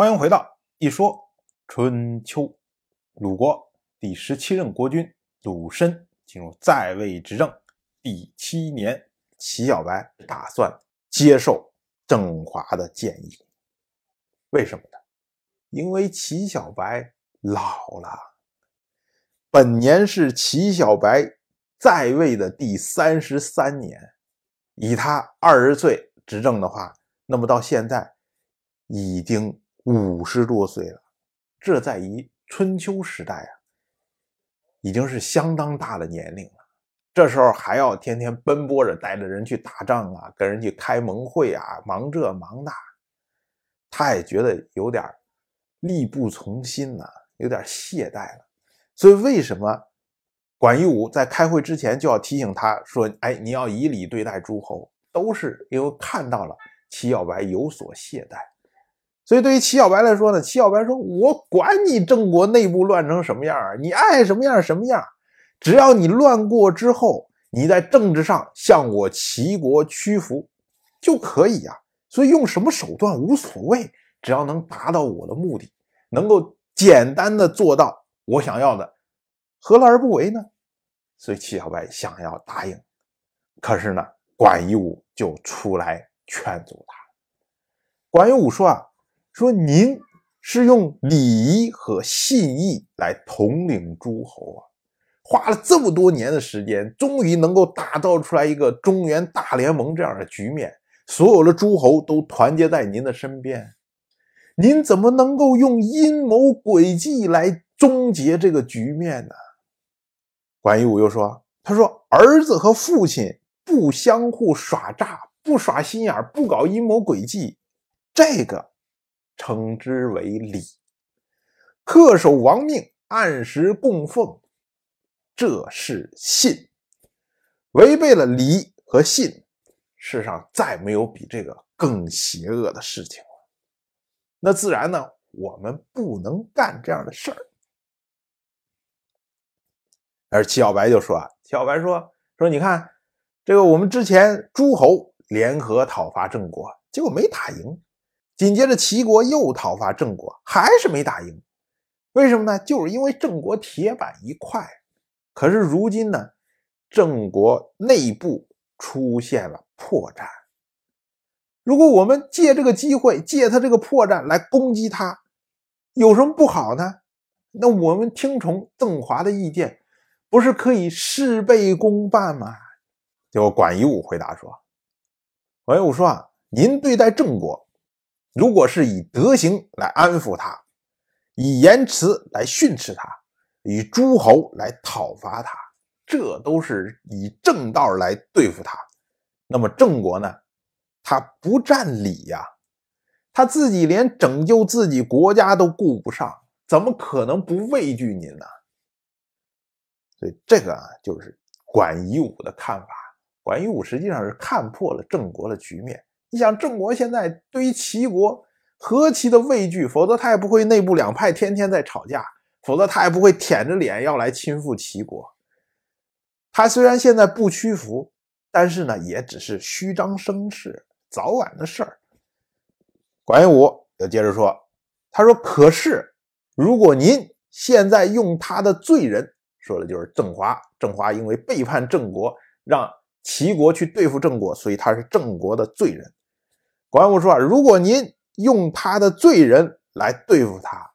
欢迎回到一说春秋。鲁国第十七任国君鲁申进入在位执政第七年，齐小白打算接受郑华的建议。为什么呢？因为齐小白老了，本年是齐小白在位的第三十三年，以他二十岁执政的话，那么到现在已经。五十多岁了，这在于春秋时代啊，已经是相当大的年龄了。这时候还要天天奔波着，带着人去打仗啊，跟人去开盟会啊，忙这忙那，他也觉得有点力不从心呐，有点懈怠了。所以，为什么管夷吾在开会之前就要提醒他说：“哎，你要以礼对待诸侯。”都是因为看到了齐小白有所懈怠。所以，对于齐小白来说呢，齐小白说：“我管你郑国内部乱成什么样你爱什么样什么样，只要你乱过之后，你在政治上向我齐国屈服就可以呀。所以，用什么手段无所谓，只要能达到我的目的，能够简单的做到我想要的，何乐而不为呢？所以，齐小白想要答应，可是呢，管夷吾就出来劝阻他。管夷吾说啊。说您是用礼仪和信义来统领诸侯啊，花了这么多年的时间，终于能够打造出来一个中原大联盟这样的局面，所有的诸侯都团结在您的身边，您怎么能够用阴谋诡计来终结这个局面呢？管夷吾又说：“他说儿子和父亲不相互耍诈，不耍心眼不搞阴谋诡计，这个。”称之为礼，恪守王命，按时供奉，这是信。违背了礼和信，世上再没有比这个更邪恶的事情了。那自然呢，我们不能干这样的事儿。而齐小白就说：“啊，齐小白说说，你看这个，我们之前诸侯联合讨伐郑国，结果没打赢。”紧接着，齐国又讨伐郑国，还是没打赢。为什么呢？就是因为郑国铁板一块。可是如今呢，郑国内部出现了破绽。如果我们借这个机会，借他这个破绽来攻击他，有什么不好呢？那我们听从邓华的意见，不是可以事倍功半吗？结果管夷吾回答说：“管夷吾说啊，您对待郑国。”如果是以德行来安抚他，以言辞来训斥他，以诸侯来讨伐他，这都是以正道来对付他。那么郑国呢？他不占理呀，他自己连拯救自己国家都顾不上，怎么可能不畏惧您呢？所以这个啊，就是管夷吾的看法。管夷吾实际上是看破了郑国的局面。你想郑国现在对于齐国何其的畏惧，否则他也不会内部两派天天在吵架，否则他也不会舔着脸要来亲附齐国。他虽然现在不屈服，但是呢，也只是虚张声势，早晚的事儿。管夷吾又接着说：“他说，可是如果您现在用他的罪人，说的就是郑华，郑华因为背叛郑国，让齐国去对付郑国，所以他是郑国的罪人。”管武说：“，如果您用他的罪人来对付他，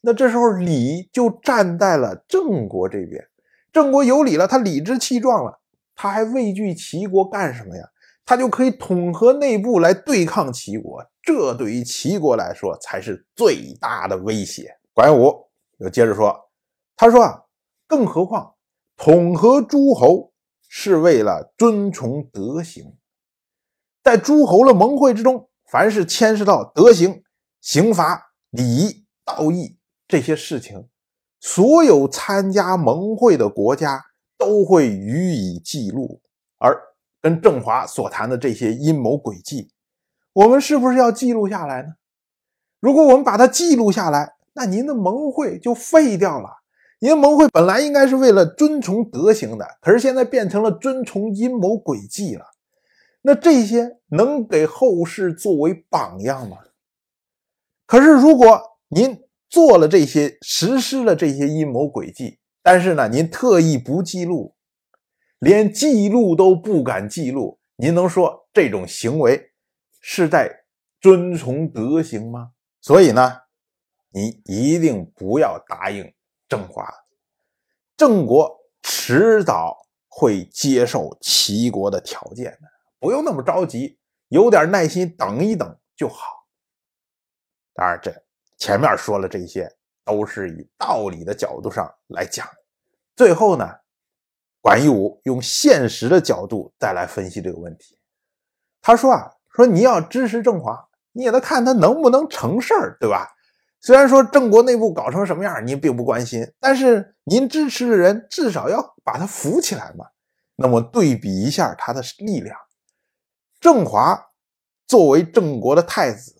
那这时候李就站在了郑国这边。郑国有理了，他理直气壮了，他还畏惧齐国干什么呀？他就可以统合内部来对抗齐国。这对于齐国来说才是最大的威胁。”管武又接着说：“他说啊，更何况统合诸侯是为了遵从德行。”在诸侯的盟会之中，凡是牵涉到德行、刑罚、礼仪、道义这些事情，所有参加盟会的国家都会予以记录。而跟郑华所谈的这些阴谋诡计，我们是不是要记录下来呢？如果我们把它记录下来，那您的盟会就废掉了。您的盟会本来应该是为了遵从德行的，可是现在变成了遵从阴谋诡计了。那这些能给后世作为榜样吗？可是如果您做了这些，实施了这些阴谋诡计，但是呢，您特意不记录，连记录都不敢记录，您能说这种行为是在遵从德行吗？所以呢，你一定不要答应郑华，郑国迟早会接受齐国的条件的，不用那么着急，有点耐心，等一等就好。当然，这。前面说了这些，都是以道理的角度上来讲。最后呢，管义武用现实的角度再来分析这个问题。他说啊，说你要支持郑华，你也得看他能不能成事儿，对吧？虽然说郑国内部搞成什么样，您并不关心，但是您支持的人至少要把他扶起来嘛。那么对比一下他的力量，郑华作为郑国的太子，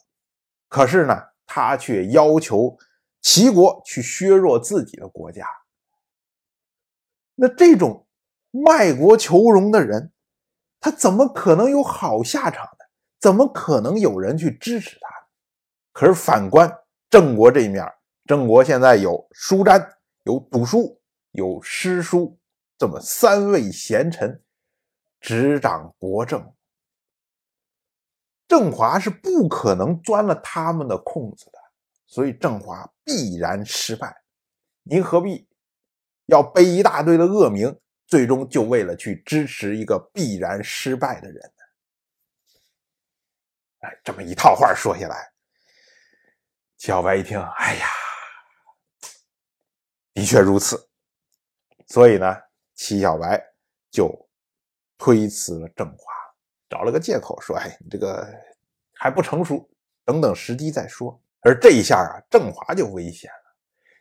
可是呢？他却要求齐国去削弱自己的国家，那这种卖国求荣的人，他怎么可能有好下场呢？怎么可能有人去支持他？可是反观郑国这一面，郑国现在有叔詹、有赌叔、有师叔这么三位贤臣执掌国政。郑华是不可能钻了他们的空子的，所以郑华必然失败。您何必要背一大堆的恶名，最终就为了去支持一个必然失败的人呢？哎，这么一套话说下来，齐小白一听，哎呀，的确如此。所以呢，齐小白就推辞了郑华。找了个借口说：“哎，你这个还不成熟，等等时机再说。”而这一下啊，郑华就危险了，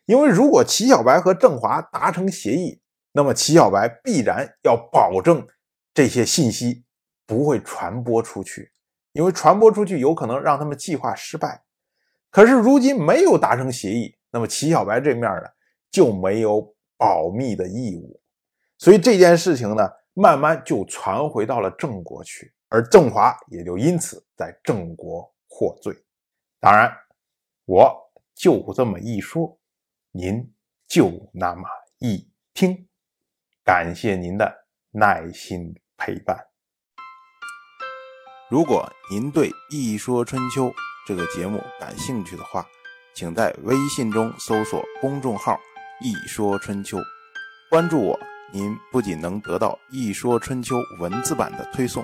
因为如果齐小白和郑华达成协议，那么齐小白必然要保证这些信息不会传播出去，因为传播出去有可能让他们计划失败。可是如今没有达成协议，那么齐小白这面呢就没有保密的义务，所以这件事情呢，慢慢就传回到了郑国去。而郑华也就因此在郑国获罪。当然，我就这么一说，您就那么一听。感谢您的耐心陪伴。如果您对《一说春秋》这个节目感兴趣的话，请在微信中搜索公众号“一说春秋”，关注我。您不仅能得到《一说春秋》文字版的推送。